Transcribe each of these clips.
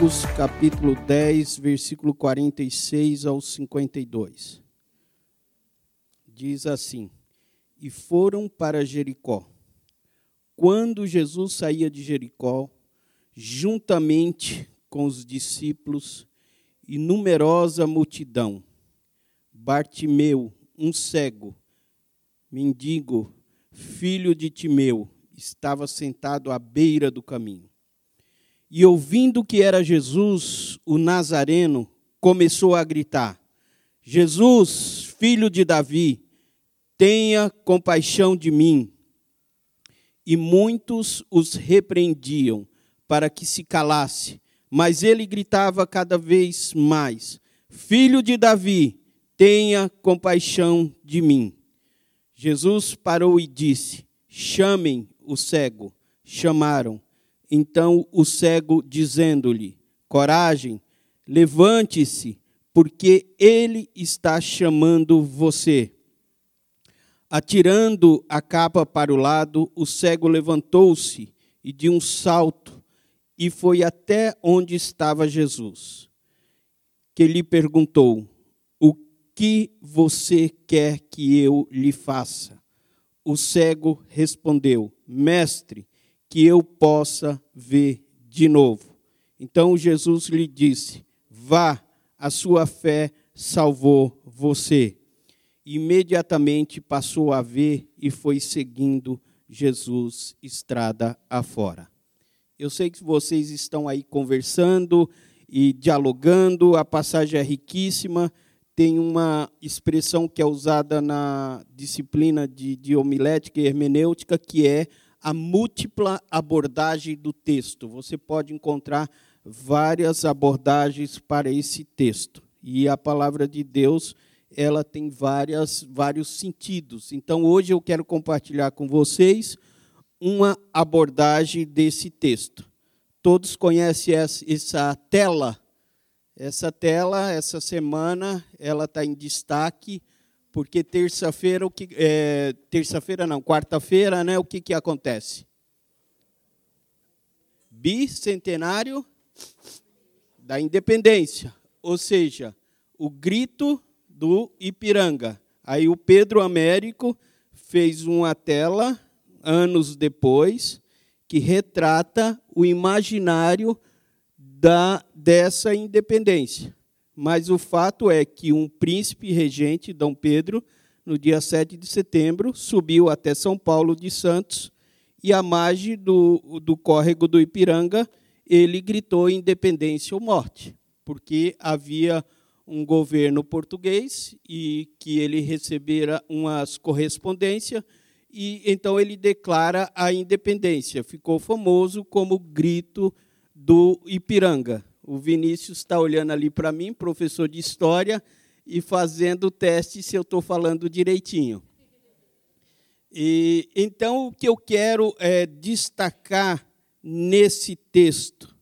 Marcos capítulo 10, versículo 46 ao 52. Diz assim: E foram para Jericó. Quando Jesus saía de Jericó, juntamente com os discípulos e numerosa multidão, Bartimeu, um cego, mendigo, filho de Timeu, estava sentado à beira do caminho. E ouvindo que era Jesus, o Nazareno, começou a gritar: Jesus, filho de Davi, tenha compaixão de mim. E muitos os repreendiam para que se calasse, mas ele gritava cada vez mais: Filho de Davi, tenha compaixão de mim. Jesus parou e disse: Chamem o cego. Chamaram então o cego, dizendo-lhe: Coragem, levante-se, porque ele está chamando você. Atirando a capa para o lado, o cego levantou-se e de um salto e foi até onde estava Jesus, que lhe perguntou: O que você quer que eu lhe faça? O cego respondeu: Mestre, que eu possa ver de novo. Então Jesus lhe disse: Vá, a sua fé salvou você. Imediatamente passou a ver e foi seguindo Jesus estrada afora. Eu sei que vocês estão aí conversando e dialogando, a passagem é riquíssima. Tem uma expressão que é usada na disciplina de, de homilética e hermenêutica, que é a múltipla abordagem do texto. Você pode encontrar várias abordagens para esse texto. E a palavra de Deus, ela tem várias, vários sentidos. Então, hoje eu quero compartilhar com vocês uma abordagem desse texto. Todos conhecem essa tela? Essa tela, essa semana, ela está em destaque porque terça-feira o que é, terça-feira não, quarta-feira, né? O que que acontece? Bicentenário da Independência, ou seja, o grito do Ipiranga. Aí o Pedro Américo fez uma tela anos depois que retrata o imaginário da dessa independência. Mas o fato é que um príncipe regente, Dom Pedro, no dia 7 de setembro, subiu até São Paulo de Santos e, à margem do, do córrego do Ipiranga, ele gritou independência ou morte, porque havia um governo português e que ele recebera umas correspondências e então ele declara a independência. Ficou famoso como grito do Ipiranga o Vinícius está olhando ali para mim, professor de história, e fazendo o teste se eu estou falando direitinho. E, então, o que eu quero é destacar nesse texto,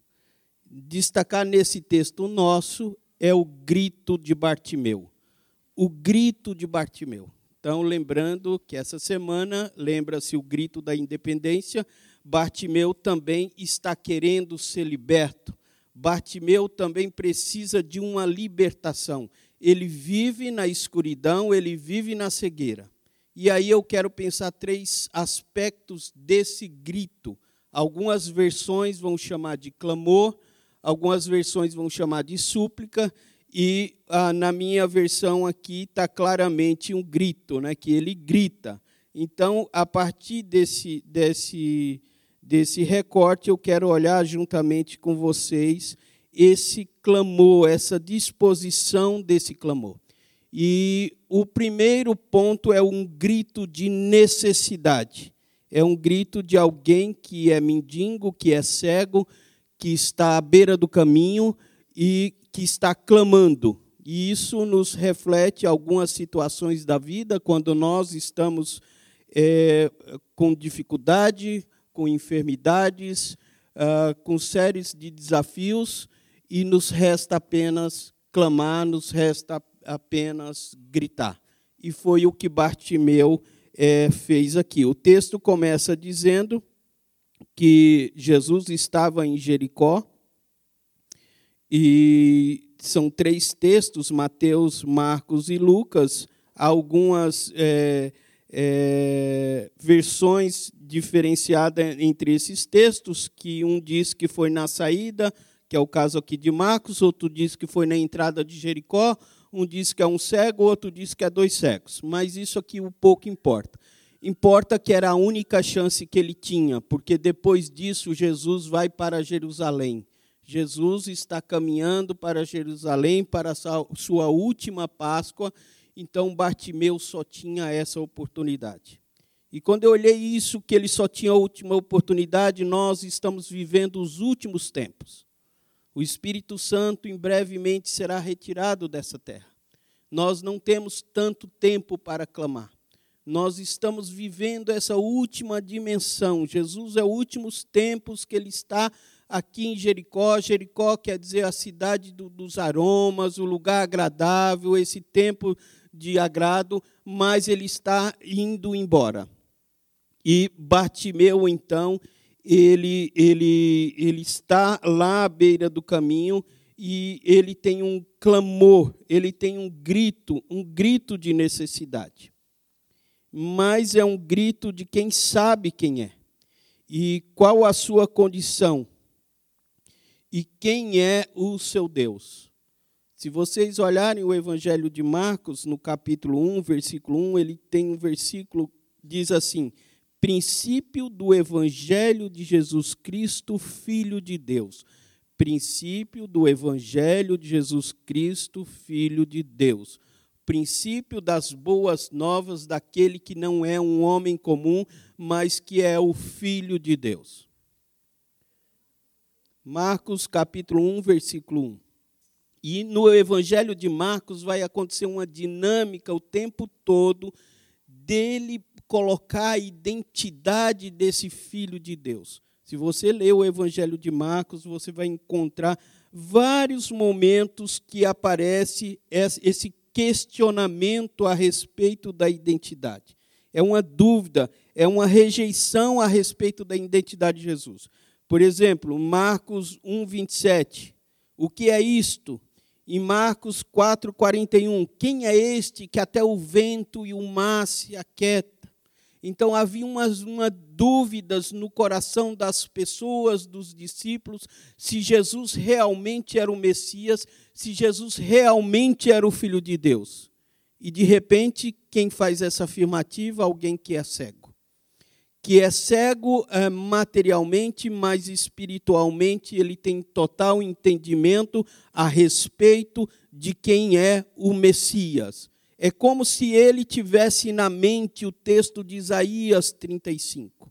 destacar nesse texto nosso, é o grito de Bartimeu. O grito de Bartimeu. Então, lembrando que essa semana, lembra-se o grito da independência, Bartimeu também está querendo ser liberto. Bartimeu também precisa de uma libertação. Ele vive na escuridão, ele vive na cegueira. E aí eu quero pensar três aspectos desse grito. Algumas versões vão chamar de clamor, algumas versões vão chamar de súplica, e ah, na minha versão aqui está claramente um grito, né, que ele grita. Então, a partir desse, desse desse recorte, eu quero olhar juntamente com vocês esse clamor, essa disposição desse clamor. E o primeiro ponto é um grito de necessidade. É um grito de alguém que é mendigo, que é cego, que está à beira do caminho e que está clamando. E isso nos reflete algumas situações da vida, quando nós estamos é, com dificuldade, com enfermidades, uh, com séries de desafios, e nos resta apenas clamar, nos resta apenas gritar. E foi o que Bartimeu é, fez aqui. O texto começa dizendo que Jesus estava em Jericó E são três textos, Mateus, Marcos e Lucas, algumas é, é, versões diferenciadas entre esses textos, que um diz que foi na saída, que é o caso aqui de Marcos, outro diz que foi na entrada de Jericó, um diz que é um cego, outro diz que é dois cegos. Mas isso aqui o pouco importa. Importa que era a única chance que ele tinha, porque depois disso Jesus vai para Jerusalém. Jesus está caminhando para Jerusalém para sua última Páscoa, então Bartimeu só tinha essa oportunidade. E quando eu olhei isso, que ele só tinha a última oportunidade, nós estamos vivendo os últimos tempos. O Espírito Santo em brevemente será retirado dessa terra. Nós não temos tanto tempo para clamar nós estamos vivendo essa última dimensão. Jesus é os últimos tempos que ele está aqui em Jericó. Jericó quer dizer a cidade do, dos aromas, o lugar agradável, esse tempo de agrado, mas ele está indo embora. E Bartimeu, então, ele, ele, ele está lá à beira do caminho e ele tem um clamor, ele tem um grito, um grito de necessidade mas é um grito de quem sabe quem é e qual a sua condição e quem é o seu Deus. Se vocês olharem o Evangelho de Marcos, no capítulo 1, versículo 1, ele tem um versículo diz assim: princípio do Evangelho de Jesus Cristo, Filho de Deus. Princípio do Evangelho de Jesus Cristo, Filho de Deus princípio das boas novas daquele que não é um homem comum, mas que é o Filho de Deus. Marcos capítulo 1, versículo 1. E no Evangelho de Marcos vai acontecer uma dinâmica o tempo todo dele colocar a identidade desse Filho de Deus. Se você ler o Evangelho de Marcos, você vai encontrar vários momentos que aparece esse questionamento a respeito da identidade. É uma dúvida, é uma rejeição a respeito da identidade de Jesus. Por exemplo, Marcos 1, 27. O que é isto? Em Marcos 4, 41. Quem é este que até o vento e o mar se aquietam? Então havia umas, uma dúvidas no coração das pessoas, dos discípulos, se Jesus realmente era o Messias, se Jesus realmente era o Filho de Deus. E de repente, quem faz essa afirmativa? Alguém que é cego. Que é cego é, materialmente, mas espiritualmente ele tem total entendimento a respeito de quem é o Messias. É como se ele tivesse na mente o texto de Isaías 35.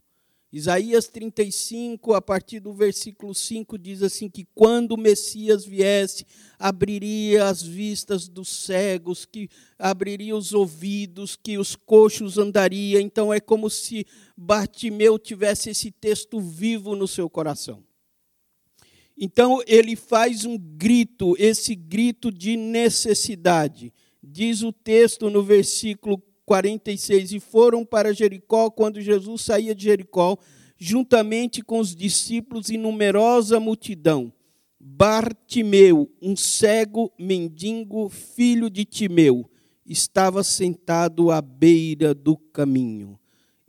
Isaías 35, a partir do versículo 5, diz assim: que quando o Messias viesse, abriria as vistas dos cegos, que abriria os ouvidos, que os coxos andariam. Então é como se Bartimeu tivesse esse texto vivo no seu coração. Então ele faz um grito, esse grito de necessidade. Diz o texto no versículo 46: E foram para Jericó quando Jesus saía de Jericó, juntamente com os discípulos e numerosa multidão. Bartimeu, um cego mendigo, filho de Timeu, estava sentado à beira do caminho.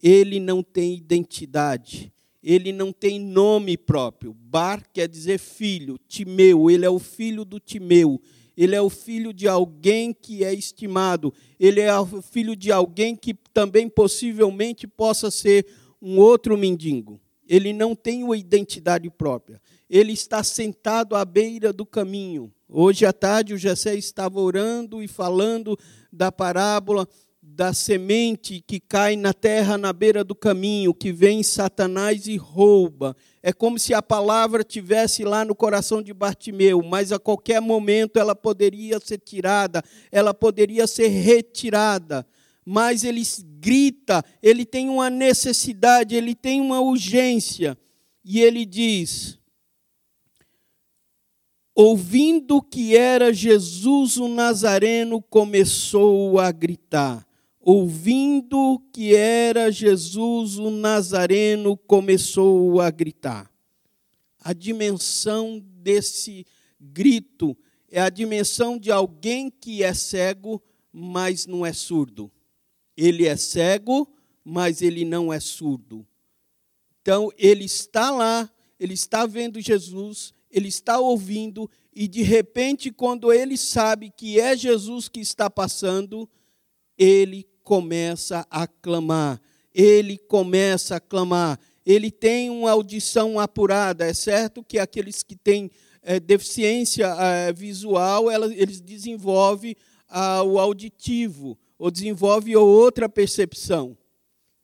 Ele não tem identidade, ele não tem nome próprio. Bar quer dizer filho, Timeu, ele é o filho do Timeu ele é o filho de alguém que é estimado, ele é o filho de alguém que também possivelmente possa ser um outro mendigo. Ele não tem uma identidade própria. Ele está sentado à beira do caminho. Hoje à tarde o Jessé estava orando e falando da parábola da semente que cai na terra na beira do caminho, que vem Satanás e rouba. É como se a palavra tivesse lá no coração de Bartimeu, mas a qualquer momento ela poderia ser tirada, ela poderia ser retirada. Mas ele grita, ele tem uma necessidade, ele tem uma urgência. E ele diz: ouvindo que era Jesus o Nazareno, começou a gritar ouvindo que era Jesus o Nazareno, começou a gritar. A dimensão desse grito é a dimensão de alguém que é cego, mas não é surdo. Ele é cego, mas ele não é surdo. Então, ele está lá, ele está vendo Jesus, ele está ouvindo, e de repente, quando ele sabe que é Jesus que está passando, ele começa a clamar. Ele começa a clamar. Ele tem uma audição apurada. É certo que aqueles que têm é, deficiência é, visual, ela, eles desenvolvem ah, o auditivo, ou desenvolvem outra percepção.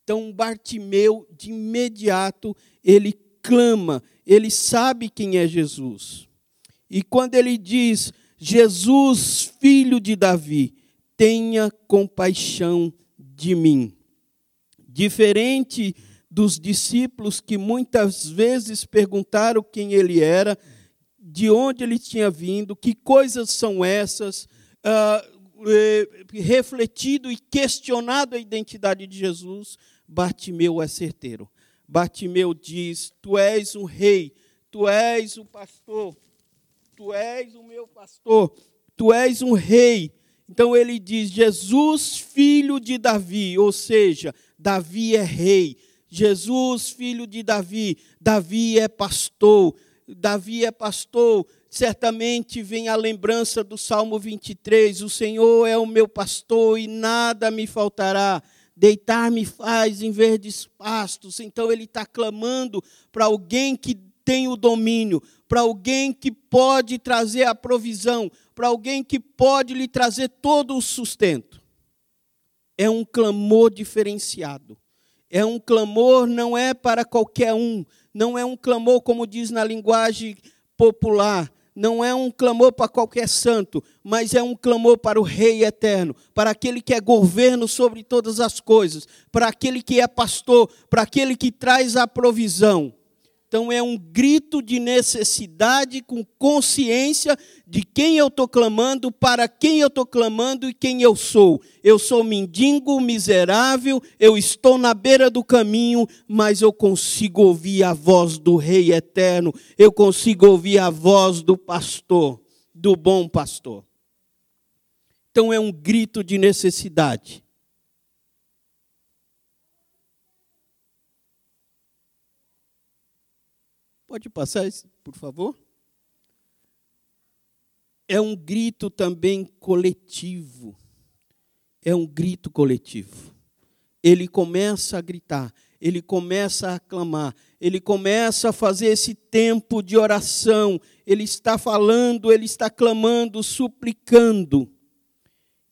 Então, Bartimeu, de imediato, ele clama, ele sabe quem é Jesus. E quando ele diz, Jesus, filho de Davi, tenha compaixão de mim. Diferente dos discípulos que muitas vezes perguntaram quem ele era, de onde ele tinha vindo, que coisas são essas, uh, refletido e questionado a identidade de Jesus, Bartimeu é certeiro. Bartimeu diz: Tu és o rei, tu és o pastor, tu és o meu pastor, tu és um rei. Então ele diz: Jesus, filho de Davi, ou seja, Davi é rei. Jesus, filho de Davi, Davi é pastor. Davi é pastor, certamente vem a lembrança do Salmo 23: O Senhor é o meu pastor e nada me faltará. Deitar-me faz em verdes pastos. Então ele está clamando para alguém que tem o domínio, para alguém que pode trazer a provisão, para alguém que pode lhe trazer todo o sustento. É um clamor diferenciado. É um clamor, não é para qualquer um, não é um clamor, como diz na linguagem popular, não é um clamor para qualquer santo, mas é um clamor para o Rei eterno, para aquele que é governo sobre todas as coisas, para aquele que é pastor, para aquele que traz a provisão. Então é um grito de necessidade com consciência de quem eu estou clamando, para quem eu estou clamando e quem eu sou. Eu sou mendigo, miserável, eu estou na beira do caminho, mas eu consigo ouvir a voz do Rei eterno, eu consigo ouvir a voz do pastor, do bom pastor. Então é um grito de necessidade. Pode passar, por favor? É um grito também coletivo. É um grito coletivo. Ele começa a gritar, ele começa a clamar, ele começa a fazer esse tempo de oração. Ele está falando, ele está clamando, suplicando.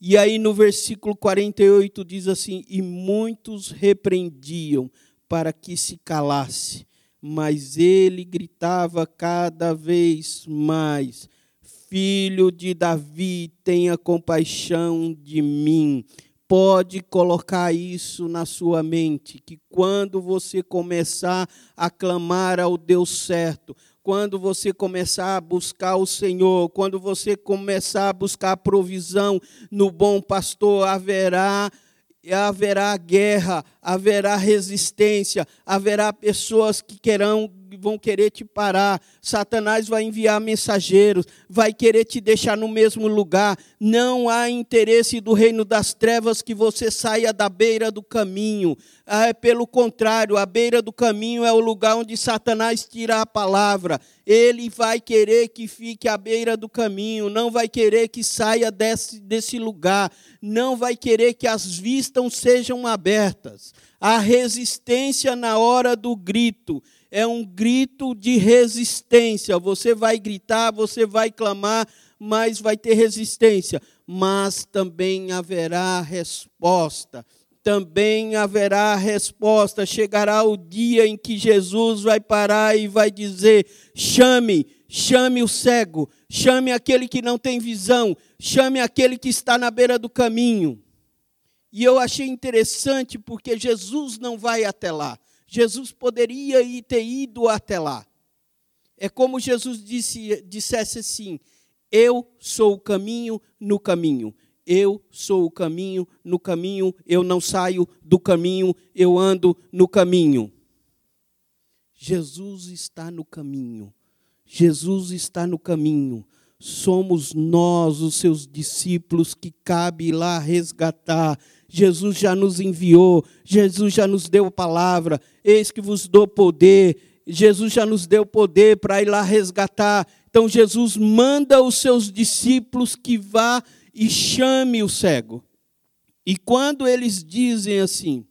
E aí no versículo 48 diz assim: E muitos repreendiam para que se calasse mas ele gritava cada vez mais: Filho de Davi, tenha compaixão de mim. Pode colocar isso na sua mente, que quando você começar a clamar ao Deus certo, quando você começar a buscar o Senhor, quando você começar a buscar provisão no bom pastor, haverá haverá guerra, haverá resistência, haverá pessoas que querão vão querer te parar. Satanás vai enviar mensageiros, vai querer te deixar no mesmo lugar. Não há interesse do reino das trevas que você saia da beira do caminho. É pelo contrário, a beira do caminho é o lugar onde Satanás tira a palavra. Ele vai querer que fique à beira do caminho, não vai querer que saia desse, desse lugar, não vai querer que as vistas sejam abertas. A resistência na hora do grito é um grito de resistência. Você vai gritar, você vai clamar, mas vai ter resistência. Mas também haverá resposta. Também haverá resposta. Chegará o dia em que Jesus vai parar e vai dizer: chame, chame o cego, chame aquele que não tem visão, chame aquele que está na beira do caminho. E eu achei interessante porque Jesus não vai até lá. Jesus poderia ir, ter ido até lá. É como Jesus disse, dissesse assim: Eu sou o caminho no caminho. Eu sou o caminho no caminho. Eu não saio do caminho, eu ando no caminho. Jesus está no caminho. Jesus está no caminho. Somos nós, os seus discípulos, que cabe lá resgatar. Jesus já nos enviou, Jesus já nos deu a palavra. Eis que vos dou poder. Jesus já nos deu poder para ir lá resgatar. Então Jesus manda os seus discípulos que vá e chame o cego. E quando eles dizem assim,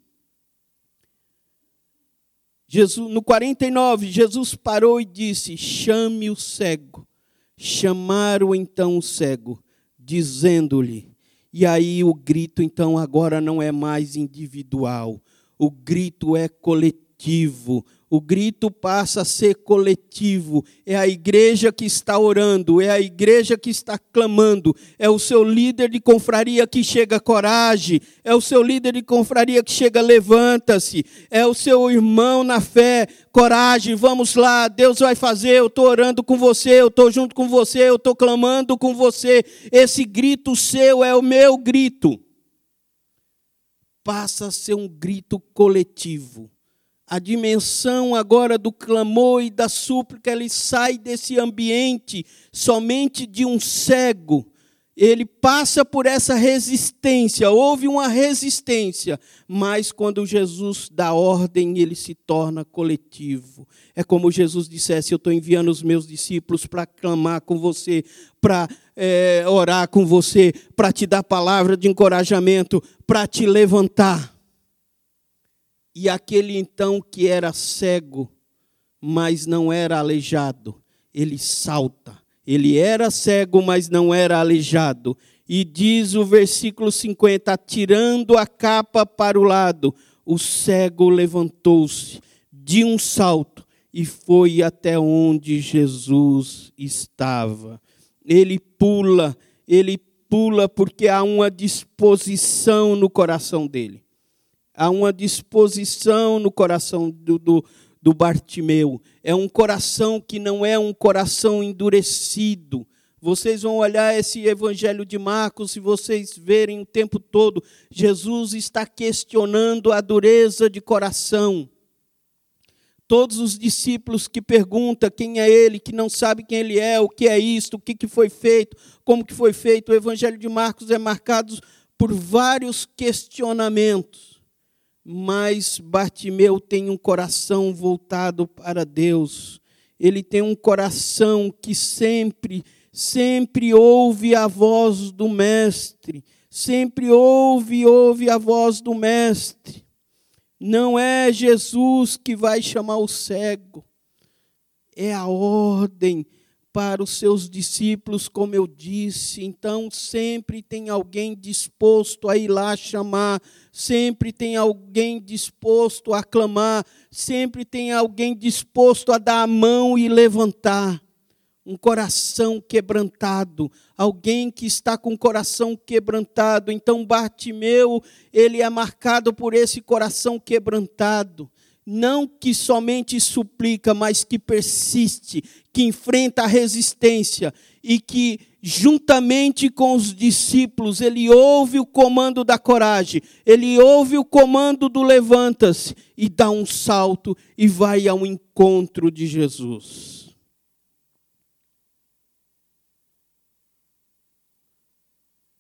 Jesus, no 49, Jesus parou e disse: Chame o cego. Chamaram então o cego, dizendo-lhe. E aí o grito, então, agora não é mais individual, o grito é coletivo, o grito passa a ser coletivo. É a igreja que está orando, é a igreja que está clamando, é o seu líder de confraria que chega coragem, é o seu líder de confraria que chega levanta-se, é o seu irmão na fé, coragem, vamos lá, Deus vai fazer, eu estou orando com você, eu estou junto com você, eu estou clamando com você. Esse grito seu é o meu grito. Passa a ser um grito coletivo a dimensão agora do clamor e da súplica, ele sai desse ambiente somente de um cego. Ele passa por essa resistência, houve uma resistência, mas quando Jesus dá ordem, ele se torna coletivo. É como Jesus dissesse: Eu estou enviando os meus discípulos para clamar com você, para é, orar com você, para te dar palavra de encorajamento, para te levantar. E aquele então que era cego, mas não era aleijado, ele salta. Ele era cego, mas não era aleijado. E diz o versículo 50: tirando a capa para o lado, o cego levantou-se de um salto e foi até onde Jesus estava. Ele pula, ele pula porque há uma disposição no coração dele há uma disposição no coração do, do, do Bartimeu. É um coração que não é um coração endurecido. Vocês vão olhar esse evangelho de Marcos, se vocês verem o tempo todo, Jesus está questionando a dureza de coração. Todos os discípulos que perguntam quem é ele, que não sabe quem ele é, o que é isto, o que, que foi feito, como que foi feito, o evangelho de Marcos é marcado por vários questionamentos mas Bartimeu tem um coração voltado para Deus. Ele tem um coração que sempre, sempre ouve a voz do Mestre, sempre ouve, ouve a voz do Mestre. Não é Jesus que vai chamar o cego, é a ordem para os seus discípulos, como eu disse. Então, sempre tem alguém disposto a ir lá chamar, sempre tem alguém disposto a clamar, sempre tem alguém disposto a dar a mão e levantar. Um coração quebrantado, alguém que está com o coração quebrantado. Então, Bartimeu, ele é marcado por esse coração quebrantado não que somente suplica, mas que persiste, que enfrenta a resistência e que, juntamente com os discípulos, ele ouve o comando da coragem, ele ouve o comando do levanta-se e dá um salto e vai ao encontro de Jesus.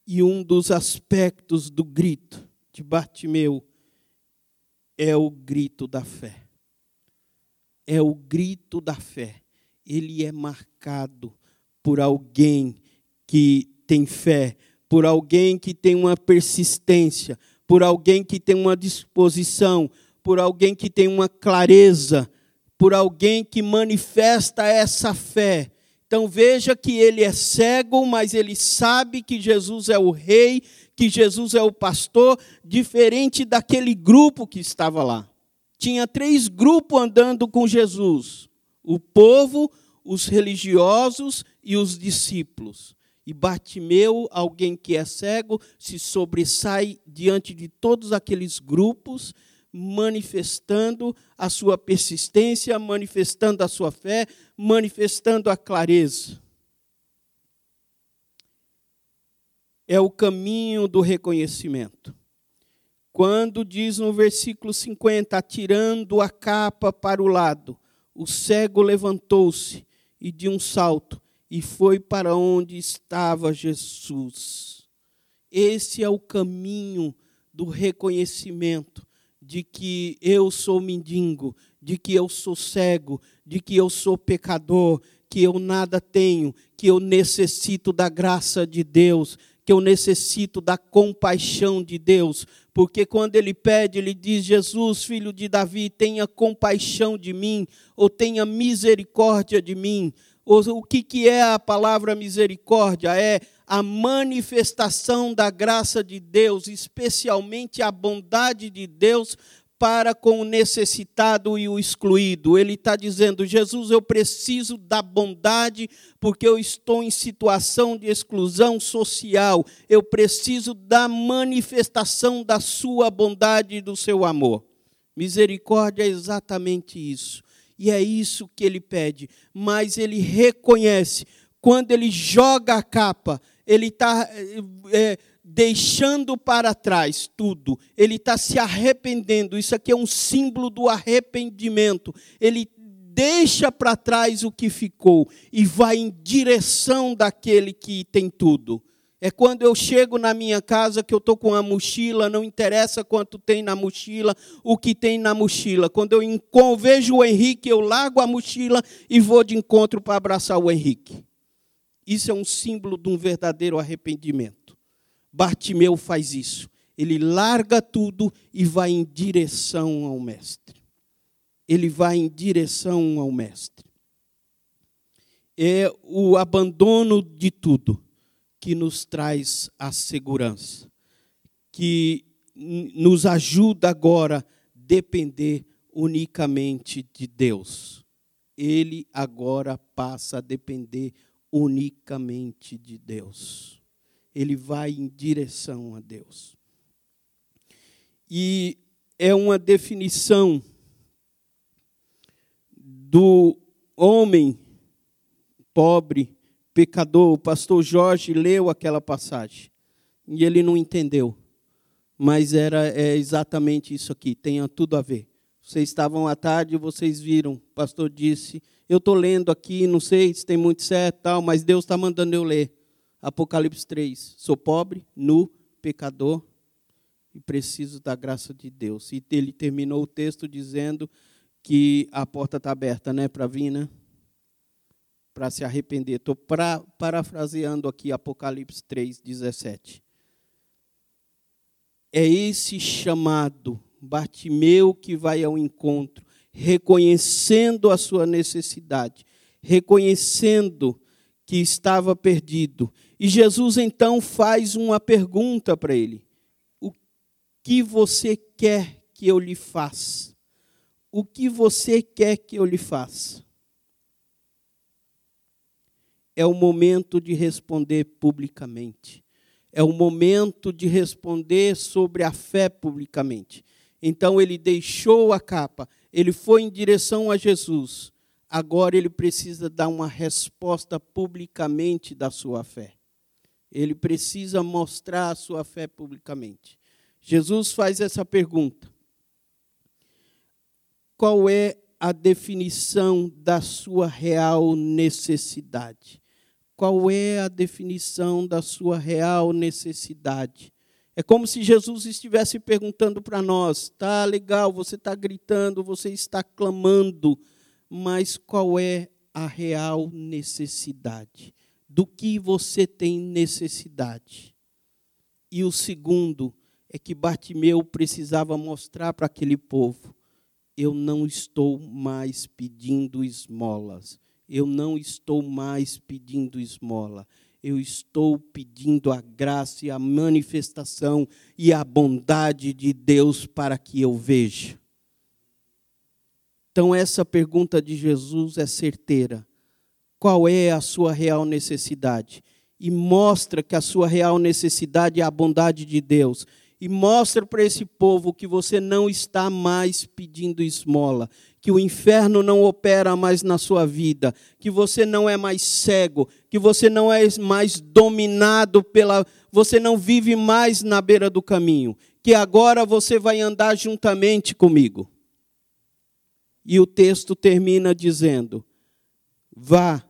E um dos aspectos do grito de Bartimeu é o grito da fé. É o grito da fé. Ele é marcado por alguém que tem fé, por alguém que tem uma persistência, por alguém que tem uma disposição, por alguém que tem uma clareza, por alguém que manifesta essa fé. Então veja que ele é cego, mas ele sabe que Jesus é o rei, que Jesus é o pastor, diferente daquele grupo que estava lá. Tinha três grupos andando com Jesus: o povo, os religiosos e os discípulos. E Bartimeu, alguém que é cego, se sobressai diante de todos aqueles grupos, manifestando a sua persistência, manifestando a sua fé, manifestando a clareza. é o caminho do reconhecimento. Quando diz no versículo 50, atirando a capa para o lado, o cego levantou-se e de um salto e foi para onde estava Jesus. Esse é o caminho do reconhecimento de que eu sou mendigo, de que eu sou cego, de que eu sou pecador, que eu nada tenho, que eu necessito da graça de Deus, que eu necessito da compaixão de Deus, porque quando ele pede, ele diz: Jesus, filho de Davi, tenha compaixão de mim, ou tenha misericórdia de mim. O que, que é a palavra misericórdia? É a manifestação da graça de Deus, especialmente a bondade de Deus para com o necessitado e o excluído. Ele está dizendo: Jesus, eu preciso da bondade porque eu estou em situação de exclusão social. Eu preciso da manifestação da sua bondade e do seu amor. Misericórdia é exatamente isso. E é isso que ele pede. Mas ele reconhece, quando ele joga a capa, ele está é, deixando para trás tudo, ele está se arrependendo. Isso aqui é um símbolo do arrependimento. Ele deixa para trás o que ficou e vai em direção daquele que tem tudo. É quando eu chego na minha casa que eu estou com a mochila, não interessa quanto tem na mochila, o que tem na mochila. Quando eu vejo o Henrique, eu largo a mochila e vou de encontro para abraçar o Henrique. Isso é um símbolo de um verdadeiro arrependimento. Bartimeu faz isso. Ele larga tudo e vai em direção ao Mestre. Ele vai em direção ao Mestre. É o abandono de tudo que nos traz a segurança, que nos ajuda agora a depender unicamente de Deus. Ele agora passa a depender unicamente de Deus. Ele vai em direção a Deus. E é uma definição do homem pobre, pecador. O pastor Jorge leu aquela passagem e ele não entendeu. Mas era é exatamente isso aqui, tem tudo a ver. Vocês estavam à tarde, vocês viram, o pastor disse eu estou lendo aqui, não sei se tem muito certo, tal, mas Deus está mandando eu ler. Apocalipse 3. Sou pobre, nu, pecador e preciso da graça de Deus. E ele terminou o texto dizendo que a porta está aberta, né, para vir, né? Para se arrepender. Estou parafraseando aqui Apocalipse 3, 17. É esse chamado, Bartimeu, que vai ao encontro reconhecendo a sua necessidade, reconhecendo que estava perdido. E Jesus então faz uma pergunta para ele: O que você quer que eu lhe faça? O que você quer que eu lhe faça? É o momento de responder publicamente. É o momento de responder sobre a fé publicamente. Então ele deixou a capa, ele foi em direção a Jesus. Agora ele precisa dar uma resposta publicamente da sua fé. Ele precisa mostrar a sua fé publicamente. Jesus faz essa pergunta: Qual é a definição da sua real necessidade? Qual é a definição da sua real necessidade? É como se Jesus estivesse perguntando para nós: tá legal, você está gritando, você está clamando, mas qual é a real necessidade? Do que você tem necessidade? E o segundo é que Bartimeu precisava mostrar para aquele povo: eu não estou mais pedindo esmolas, eu não estou mais pedindo esmola eu estou pedindo a graça e a manifestação e a bondade de Deus para que eu veja. Então, essa pergunta de Jesus é certeira. Qual é a sua real necessidade? E mostra que a sua real necessidade é a bondade de Deus e mostra para esse povo que você não está mais pedindo esmola, que o inferno não opera mais na sua vida, que você não é mais cego, que você não é mais dominado pela. Você não vive mais na beira do caminho, que agora você vai andar juntamente comigo. E o texto termina dizendo: Vá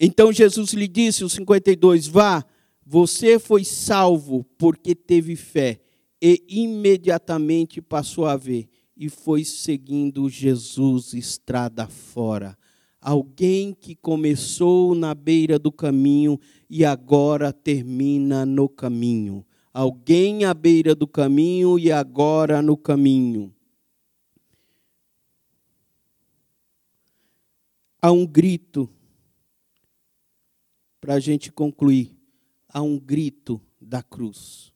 Então Jesus lhe disse, o 52, vá, você foi salvo porque teve fé. E imediatamente passou a ver e foi seguindo Jesus estrada fora. Alguém que começou na beira do caminho e agora termina no caminho. Alguém à beira do caminho e agora no caminho. Há um grito, para a gente concluir, há um grito da cruz.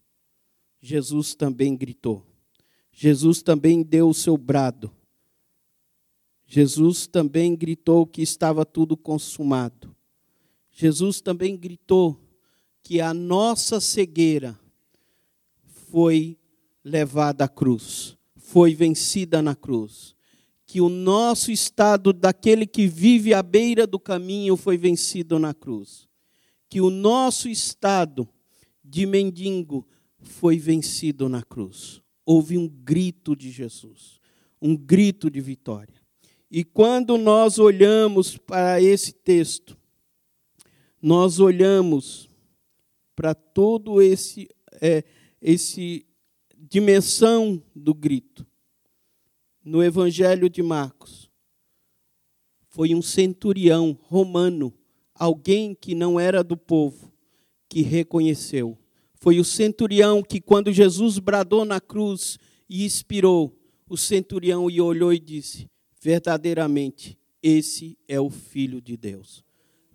Jesus também gritou. Jesus também deu o seu brado. Jesus também gritou que estava tudo consumado. Jesus também gritou que a nossa cegueira foi levada à cruz, foi vencida na cruz. Que o nosso estado daquele que vive à beira do caminho foi vencido na cruz. Que o nosso estado de mendigo foi vencido na cruz. Houve um grito de Jesus, um grito de vitória. E quando nós olhamos para esse texto, nós olhamos para todo esse é, esse dimensão do grito. No Evangelho de Marcos, foi um centurião romano, alguém que não era do povo, que reconheceu. Foi o centurião que, quando Jesus bradou na cruz e expirou, o centurião e olhou e disse: Verdadeiramente, esse é o Filho de Deus.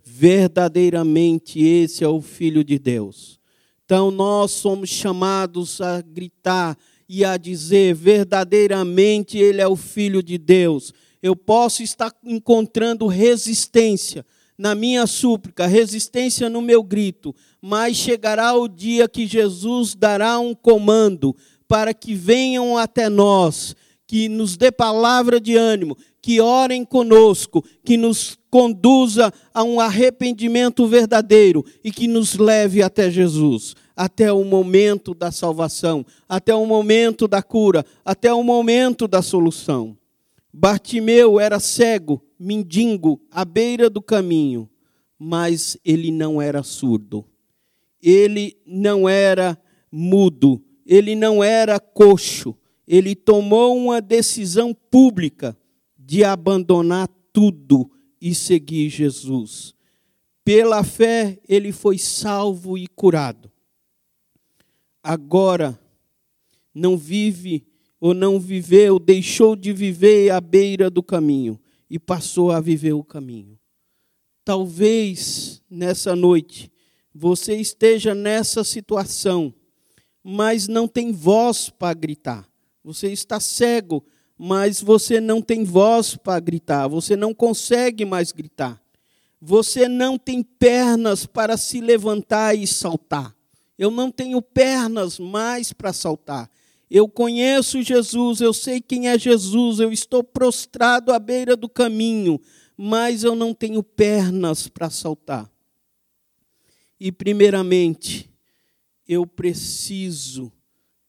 Verdadeiramente, esse é o Filho de Deus. Então nós somos chamados a gritar e a dizer verdadeiramente Ele é o Filho de Deus. Eu posso estar encontrando resistência na minha súplica, resistência no meu grito, mas chegará o dia que Jesus dará um comando para que venham até nós, que nos dê palavra de ânimo, que orem conosco, que nos conduza a um arrependimento verdadeiro e que nos leve até Jesus, até o momento da salvação, até o momento da cura, até o momento da solução. Bartimeu era cego, mendigo, à beira do caminho, mas ele não era surdo. Ele não era mudo, ele não era coxo. Ele tomou uma decisão pública de abandonar tudo e seguir Jesus. Pela fé, ele foi salvo e curado. Agora, não vive ou não viveu, deixou de viver à beira do caminho e passou a viver o caminho. Talvez nessa noite você esteja nessa situação, mas não tem voz para gritar. Você está cego mas você não tem voz para gritar, você não consegue mais gritar. Você não tem pernas para se levantar e saltar. Eu não tenho pernas mais para saltar. Eu conheço Jesus, eu sei quem é Jesus, eu estou prostrado à beira do caminho, mas eu não tenho pernas para saltar. E, primeiramente, eu preciso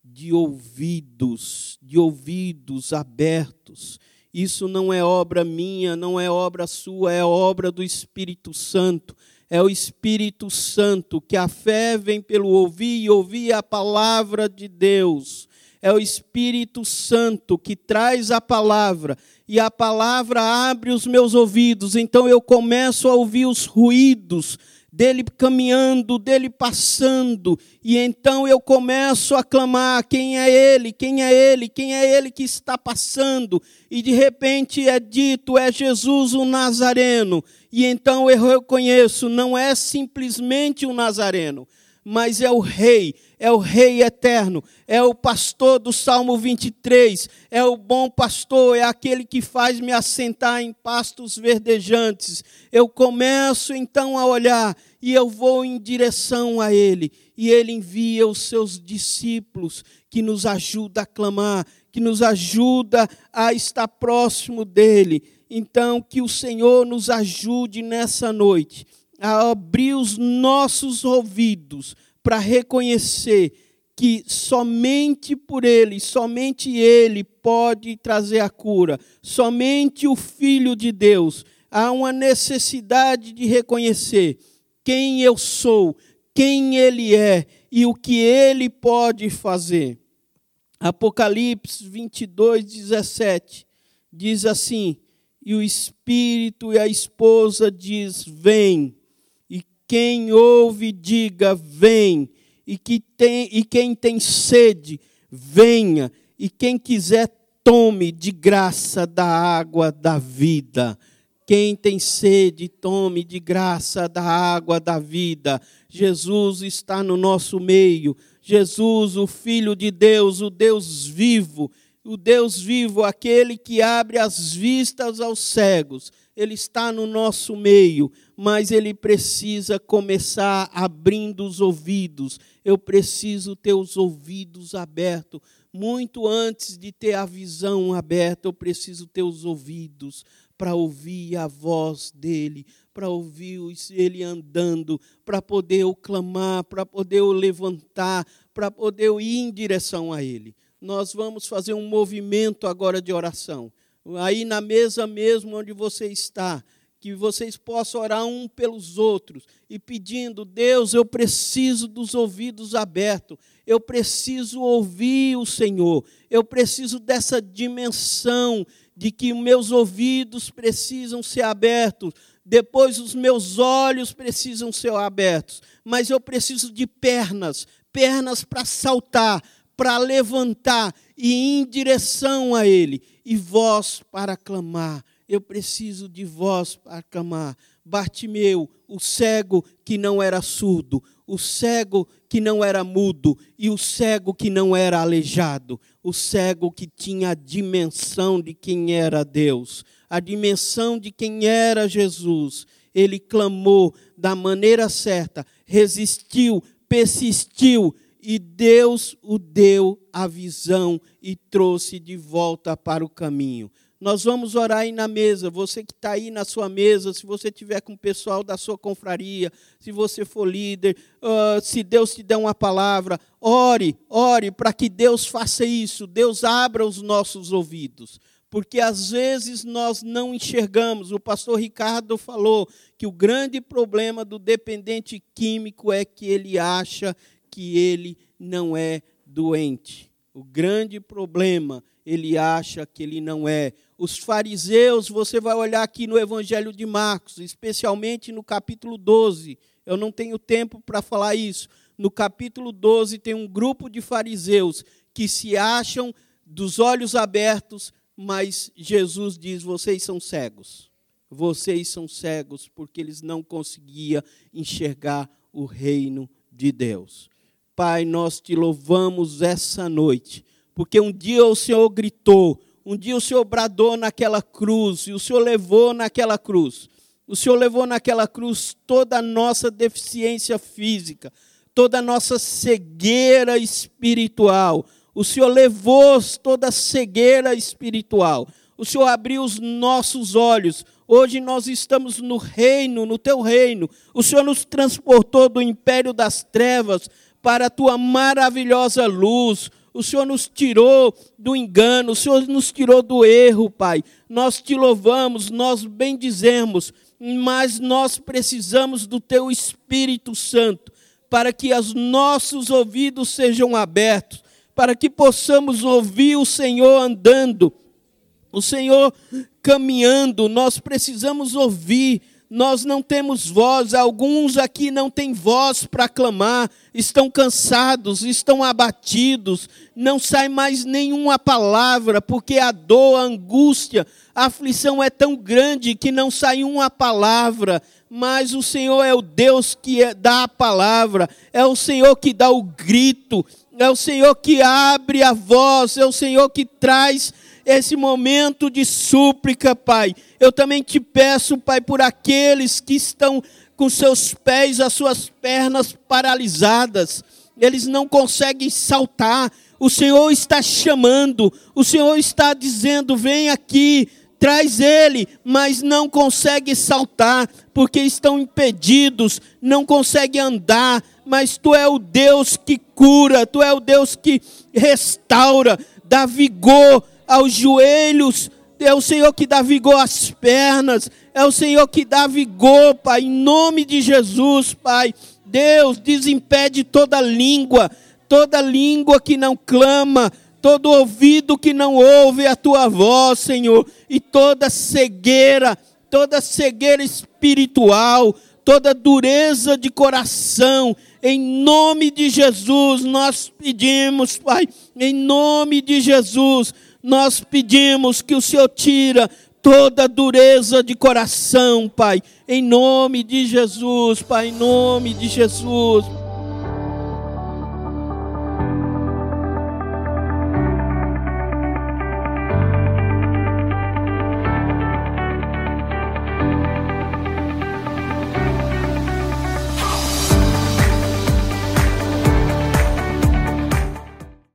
de ouvidos, de ouvidos abertos. Isso não é obra minha, não é obra sua, é obra do Espírito Santo. É o Espírito Santo que a fé vem pelo ouvir e ouvir a palavra de Deus. É o Espírito Santo que traz a palavra e a palavra abre os meus ouvidos, então eu começo a ouvir os ruídos dele caminhando, dele passando, e então eu começo a clamar: quem é ele? Quem é ele? Quem é ele que está passando? E de repente é dito: é Jesus o Nazareno. E então eu reconheço: não é simplesmente o Nazareno, mas é o Rei, é o Rei eterno, é o pastor do Salmo 23, é o bom pastor, é aquele que faz me assentar em pastos verdejantes. Eu começo então a olhar e eu vou em direção a Ele, e Ele envia os seus discípulos que nos ajuda a clamar, que nos ajuda a estar próximo dEle. Então, que o Senhor nos ajude nessa noite a abrir os nossos ouvidos para reconhecer que somente por Ele, somente Ele pode trazer a cura, somente o Filho de Deus há uma necessidade de reconhecer quem eu sou, quem Ele é e o que Ele pode fazer. Apocalipse 22, 17 diz assim: E o Espírito e a esposa diz: Vem. Quem ouve, diga: Vem. E, que tem, e quem tem sede, venha. E quem quiser, tome de graça da água da vida. Quem tem sede, tome de graça da água da vida. Jesus está no nosso meio. Jesus, o Filho de Deus, o Deus vivo, o Deus vivo, aquele que abre as vistas aos cegos. Ele está no nosso meio, mas ele precisa começar abrindo os ouvidos. Eu preciso ter os ouvidos abertos. Muito antes de ter a visão aberta, eu preciso ter os ouvidos para ouvir a voz dele, para ouvir ele andando, para poder eu clamar, para poder eu levantar, para poder eu ir em direção a ele. Nós vamos fazer um movimento agora de oração. Aí na mesa mesmo onde você está, que vocês possam orar um pelos outros e pedindo, Deus, eu preciso dos ouvidos abertos, eu preciso ouvir o Senhor, eu preciso dessa dimensão de que meus ouvidos precisam ser abertos, depois os meus olhos precisam ser abertos, mas eu preciso de pernas, pernas para saltar, para levantar e ir em direção a Ele, e voz para clamar. Eu preciso de voz para clamar. Bartimeu, o cego que não era surdo, o cego que não era mudo e o cego que não era aleijado, o cego que tinha a dimensão de quem era Deus, a dimensão de quem era Jesus. Ele clamou da maneira certa, resistiu, persistiu e Deus o deu a visão e trouxe de volta para o caminho. Nós vamos orar aí na mesa. Você que está aí na sua mesa, se você tiver com o pessoal da sua confraria, se você for líder, uh, se Deus te der uma palavra, ore, ore para que Deus faça isso. Deus abra os nossos ouvidos. Porque às vezes nós não enxergamos. O pastor Ricardo falou que o grande problema do dependente químico é que ele acha que ele não é doente. O grande problema, ele acha que ele não é os fariseus, você vai olhar aqui no Evangelho de Marcos, especialmente no capítulo 12. Eu não tenho tempo para falar isso. No capítulo 12 tem um grupo de fariseus que se acham dos olhos abertos, mas Jesus diz: vocês são cegos. Vocês são cegos porque eles não conseguiam enxergar o reino de Deus. Pai, nós te louvamos essa noite, porque um dia o Senhor gritou: um dia o Senhor bradou naquela cruz e o Senhor levou naquela cruz. O Senhor levou naquela cruz toda a nossa deficiência física, toda a nossa cegueira espiritual. O Senhor levou toda a cegueira espiritual. O Senhor abriu os nossos olhos. Hoje nós estamos no reino, no teu reino. O Senhor nos transportou do império das trevas para a tua maravilhosa luz o Senhor nos tirou do engano, o Senhor nos tirou do erro, Pai. Nós te louvamos, nós bendizemos, mas nós precisamos do Teu Espírito Santo para que os nossos ouvidos sejam abertos, para que possamos ouvir o Senhor andando, o Senhor caminhando. Nós precisamos ouvir nós não temos voz, alguns aqui não têm voz para clamar, estão cansados, estão abatidos, não sai mais nenhuma palavra, porque a dor, a angústia, a aflição é tão grande que não sai uma palavra. Mas o Senhor é o Deus que é, dá a palavra, é o Senhor que dá o grito, é o Senhor que abre a voz, é o Senhor que traz esse momento de súplica, Pai. Eu também te peço, Pai, por aqueles que estão com seus pés, as suas pernas paralisadas, eles não conseguem saltar. O Senhor está chamando, o Senhor está dizendo: vem aqui, traz ele, mas não consegue saltar, porque estão impedidos, não conseguem andar. Mas tu é o Deus que cura, tu é o Deus que restaura, dá vigor aos joelhos. É o Senhor que dá vigor às pernas, é o Senhor que dá vigor, Pai, em nome de Jesus, Pai. Deus, desimpede toda língua, toda língua que não clama, todo ouvido que não ouve a tua voz, Senhor, e toda cegueira, toda cegueira espiritual, toda dureza de coração, em nome de Jesus, nós pedimos, Pai, em nome de Jesus, nós pedimos que o Senhor tira toda dureza de coração, Pai, em nome de Jesus, Pai, em nome de Jesus.